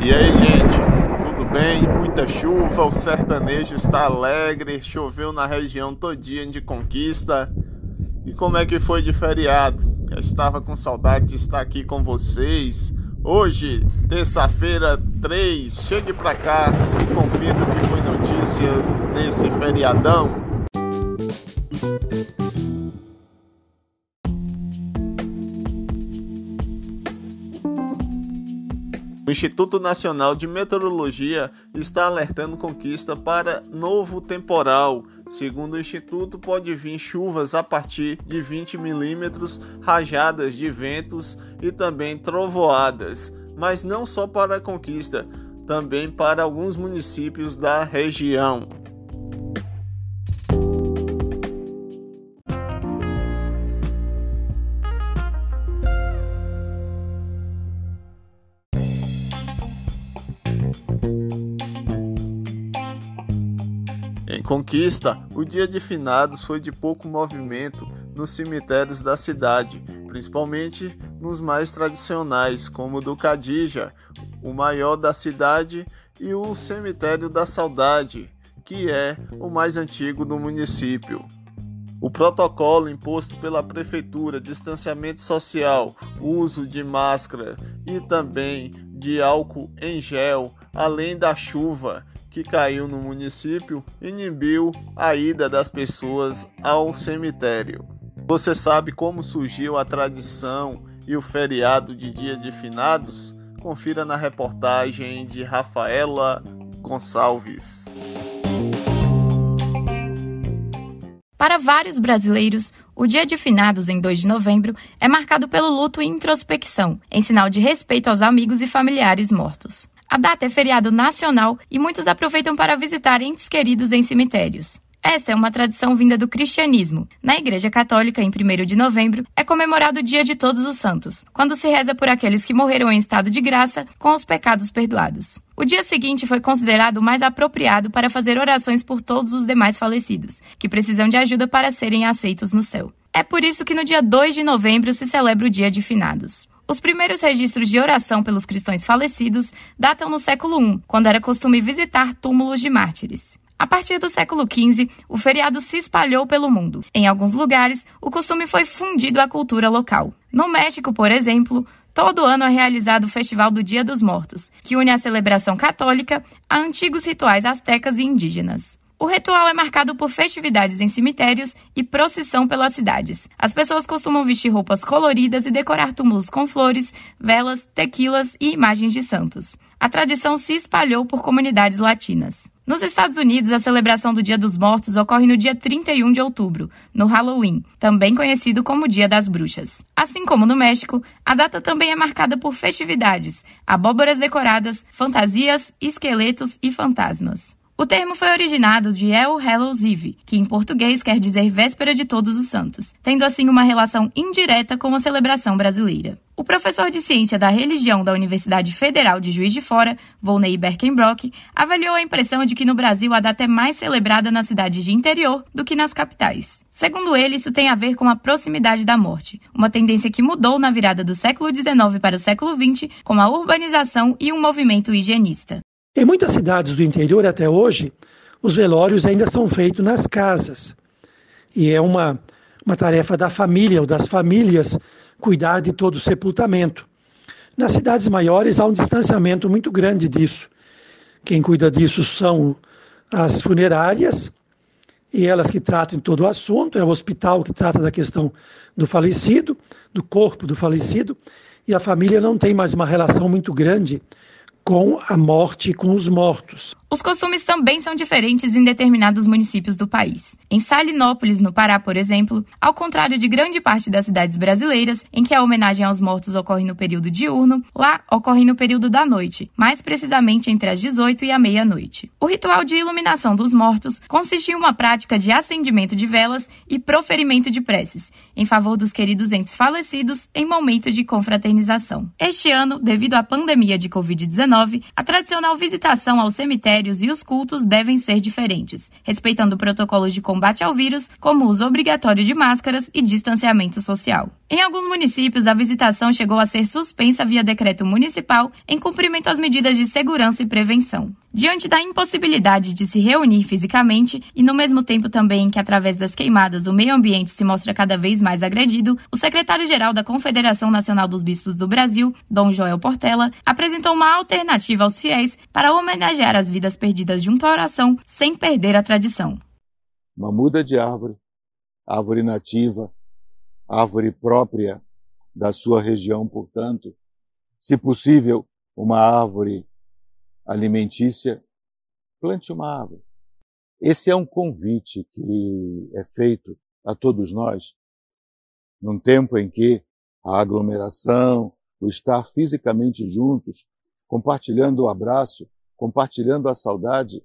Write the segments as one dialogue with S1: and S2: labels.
S1: E aí, gente, tudo bem? Muita chuva, o sertanejo está alegre, choveu na região todinha de Conquista. E como é que foi de feriado? Eu estava com saudade de estar aqui com vocês. Hoje, terça-feira 3, chegue pra cá e confira o que foi notícias nesse feriadão. O Instituto Nacional de Meteorologia está alertando conquista para novo temporal. Segundo o Instituto, pode vir chuvas a partir de 20 milímetros, rajadas de ventos e também trovoadas. Mas não só para a conquista, também para alguns municípios da região. Em Conquista, o dia de finados foi de pouco movimento nos cemitérios da cidade, principalmente nos mais tradicionais, como o do Cadija, o maior da cidade, e o Cemitério da Saudade, que é o mais antigo do município. O protocolo imposto pela prefeitura, distanciamento social, uso de máscara e também de álcool em gel, além da chuva que caiu no município, inibiu a ida das pessoas ao cemitério. Você sabe como surgiu a tradição e o feriado de Dia de Finados? Confira na reportagem de Rafaela Gonçalves.
S2: Para vários brasileiros, o Dia de Finados, em 2 de novembro, é marcado pelo luto e introspecção, em sinal de respeito aos amigos e familiares mortos. A data é feriado nacional e muitos aproveitam para visitar entes queridos em cemitérios. Esta é uma tradição vinda do cristianismo. Na Igreja Católica, em 1 de novembro, é comemorado o Dia de Todos os Santos, quando se reza por aqueles que morreram em estado de graça com os pecados perdoados. O dia seguinte foi considerado mais apropriado para fazer orações por todos os demais falecidos, que precisam de ajuda para serem aceitos no céu. É por isso que no dia 2 de novembro se celebra o Dia de Finados. Os primeiros registros de oração pelos cristãos falecidos datam no século I, quando era costume visitar túmulos de mártires. A partir do século XV, o feriado se espalhou pelo mundo. Em alguns lugares, o costume foi fundido à cultura local. No México, por exemplo, todo ano é realizado o Festival do Dia dos Mortos, que une a celebração católica a antigos rituais astecas e indígenas. O ritual é marcado por festividades em cemitérios e procissão pelas cidades. As pessoas costumam vestir roupas coloridas e decorar túmulos com flores, velas, tequilas e imagens de santos. A tradição se espalhou por comunidades latinas. Nos Estados Unidos, a celebração do Dia dos Mortos ocorre no dia 31 de outubro, no Halloween, também conhecido como Dia das Bruxas. Assim como no México, a data também é marcada por festividades, abóboras decoradas, fantasias, esqueletos e fantasmas. O termo foi originado de El Hallows Eve, que em português quer dizer véspera de todos os santos, tendo assim uma relação indireta com a celebração brasileira. O professor de ciência da religião da Universidade Federal de Juiz de Fora, Volney Berkenbrock, avaliou a impressão de que no Brasil a data é mais celebrada nas cidades de interior do que nas capitais. Segundo ele, isso tem a ver com a proximidade da morte, uma tendência que mudou na virada do século XIX para o século XX com a urbanização e um movimento higienista.
S3: Em muitas cidades do interior até hoje, os velórios ainda são feitos nas casas. E é uma, uma tarefa da família ou das famílias cuidar de todo o sepultamento. Nas cidades maiores há um distanciamento muito grande disso. Quem cuida disso são as funerárias, e elas que tratam todo o assunto, é o hospital que trata da questão do falecido, do corpo do falecido, e a família não tem mais uma relação muito grande com a morte e com os mortos.
S2: Os costumes também são diferentes em determinados municípios do país. Em Salinópolis, no Pará, por exemplo, ao contrário de grande parte das cidades brasileiras, em que a homenagem aos mortos ocorre no período diurno, lá ocorre no período da noite, mais precisamente entre as 18 e a meia-noite. O ritual de iluminação dos mortos consiste em uma prática de acendimento de velas e proferimento de preces, em favor dos queridos entes falecidos em momento de confraternização. Este ano, devido à pandemia de Covid-19, a tradicional visitação ao cemitério cemitérios e os cultos devem ser diferentes, respeitando protocolos de combate ao vírus, como uso obrigatório de máscaras e distanciamento social. Em alguns municípios, a visitação chegou a ser suspensa via decreto municipal em cumprimento às medidas de segurança e prevenção. Diante da impossibilidade de se reunir fisicamente e no mesmo tempo também que através das queimadas o meio ambiente se mostra cada vez mais agredido, o secretário-geral da Confederação Nacional dos Bispos do Brasil, Dom Joel Portela, apresentou uma alternativa aos fiéis para homenagear as vidas perdidas junto à oração sem perder a tradição.
S4: Uma muda de árvore, árvore nativa, árvore própria da sua região, portanto, se possível, uma árvore alimentícia, plante uma árvore. Esse é um convite que é feito a todos nós, num tempo em que a aglomeração, o estar fisicamente juntos, compartilhando o abraço, compartilhando a saudade,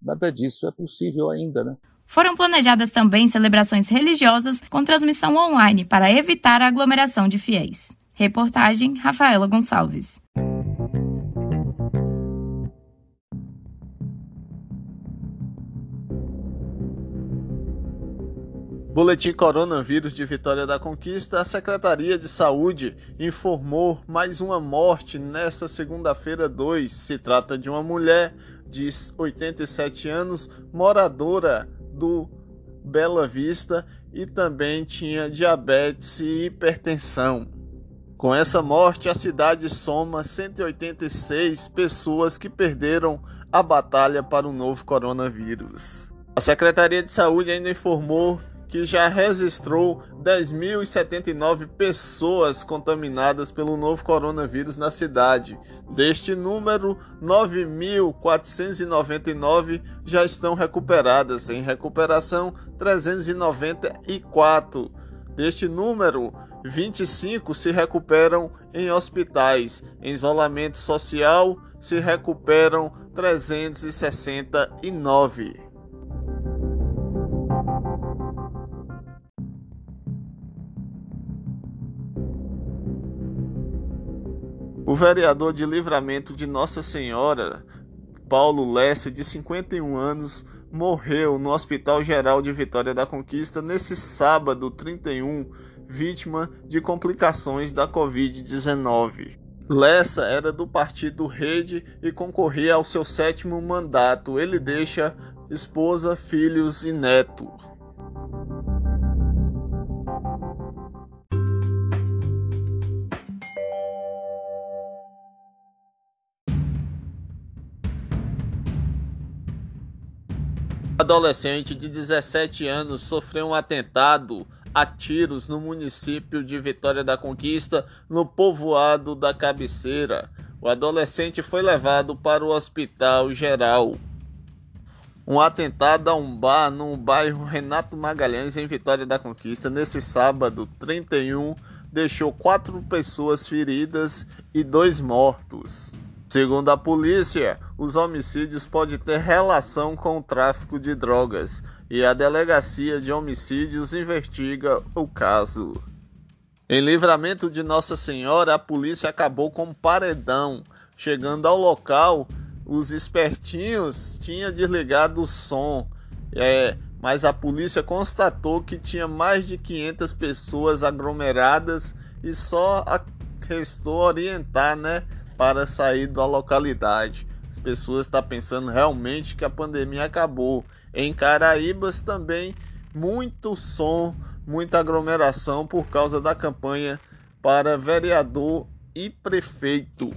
S4: nada disso é possível ainda, né?
S2: Foram planejadas também celebrações religiosas com transmissão online para evitar a aglomeração de fiéis. Reportagem Rafaela Gonçalves.
S1: Boletim Coronavírus de Vitória da Conquista, a Secretaria de Saúde informou mais uma morte nesta segunda-feira 2. Se trata de uma mulher de 87 anos, moradora do Bela Vista e também tinha diabetes e hipertensão. Com essa morte, a cidade soma 186 pessoas que perderam a batalha para o novo coronavírus. A Secretaria de Saúde ainda informou que já registrou 10.079 pessoas contaminadas pelo novo coronavírus na cidade. Deste número, 9.499 já estão recuperadas, em recuperação 394. Deste número, 25 se recuperam em hospitais. Em isolamento social se recuperam 369. O vereador de Livramento de Nossa Senhora, Paulo Lesse, de 51 anos, morreu no Hospital Geral de Vitória da Conquista nesse sábado 31, vítima de complicações da Covid-19. Lessa era do partido Rede e concorria ao seu sétimo mandato. Ele deixa esposa, filhos e neto. Adolescente de 17 anos sofreu um atentado a tiros no município de Vitória da Conquista, no povoado da Cabeceira. O adolescente foi levado para o Hospital Geral. Um atentado a um bar no bairro Renato Magalhães, em Vitória da Conquista, nesse sábado 31, deixou quatro pessoas feridas e dois mortos. Segundo a polícia, os homicídios podem ter relação com o tráfico de drogas e a Delegacia de Homicídios investiga o caso. Em livramento de Nossa Senhora, a polícia acabou com um paredão. Chegando ao local, os espertinhos tinham desligado o som, é, mas a polícia constatou que tinha mais de 500 pessoas aglomeradas e só restou orientar, né? Para sair da localidade. As pessoas estão pensando realmente que a pandemia acabou. Em Caraíbas também muito som, muita aglomeração por causa da campanha para vereador e prefeito.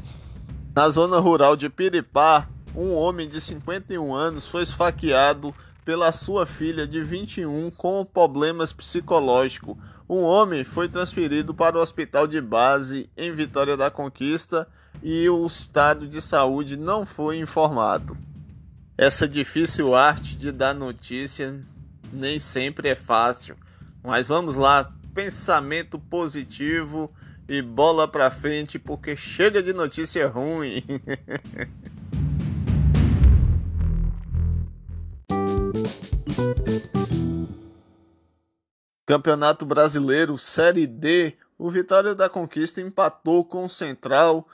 S1: Na zona rural de Piripá, um homem de 51 anos foi esfaqueado pela sua filha de 21 com problemas psicológicos. Um homem foi transferido para o hospital de base em Vitória da Conquista e o estado de saúde não foi informado. Essa difícil arte de dar notícia nem sempre é fácil, mas vamos lá, pensamento positivo e bola para frente porque chega de notícia ruim. Campeonato Brasileiro Série D, o Vitória da Conquista empatou com o Central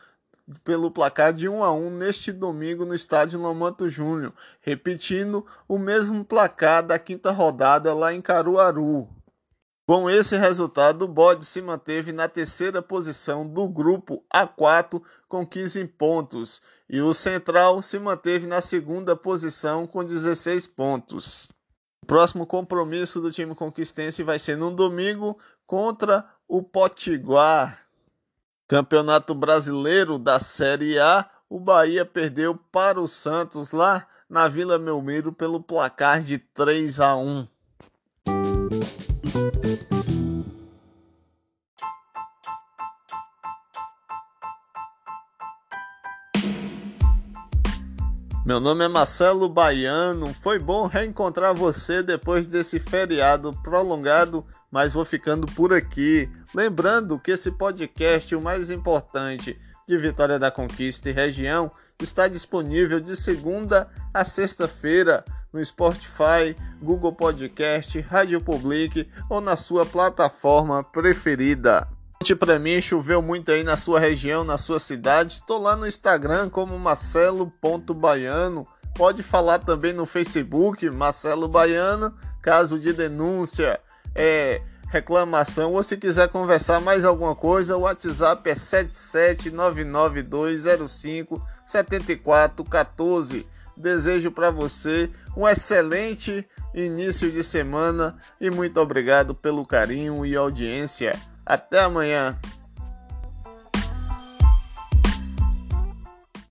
S1: pelo placar de 1 a 1 neste domingo no estádio Lomanto Júnior, repetindo o mesmo placar da quinta rodada lá em Caruaru. Com esse resultado, o Bode se manteve na terceira posição do grupo A4 com 15 pontos e o Central se manteve na segunda posição com 16 pontos. O próximo compromisso do time conquistense vai ser no domingo contra o Potiguar. Campeonato Brasileiro da Série A, o Bahia perdeu para o Santos lá na Vila Belmiro pelo placar de 3 a 1. Meu nome é Marcelo Baiano. Foi bom reencontrar você depois desse feriado prolongado, mas vou ficando por aqui. Lembrando que esse podcast, o mais importante de Vitória da Conquista e região, está disponível de segunda a sexta-feira no Spotify, Google Podcast, Rádio Public ou na sua plataforma preferida. Para mim, choveu muito aí na sua região, na sua cidade. Estou lá no Instagram como marcelo.baiano. Pode falar também no Facebook, Marcelo Baiano, caso de denúncia, é, reclamação ou se quiser conversar mais alguma coisa, o WhatsApp é 77992057414. Desejo para você um excelente início de semana e muito obrigado pelo carinho e audiência. Até amanhã.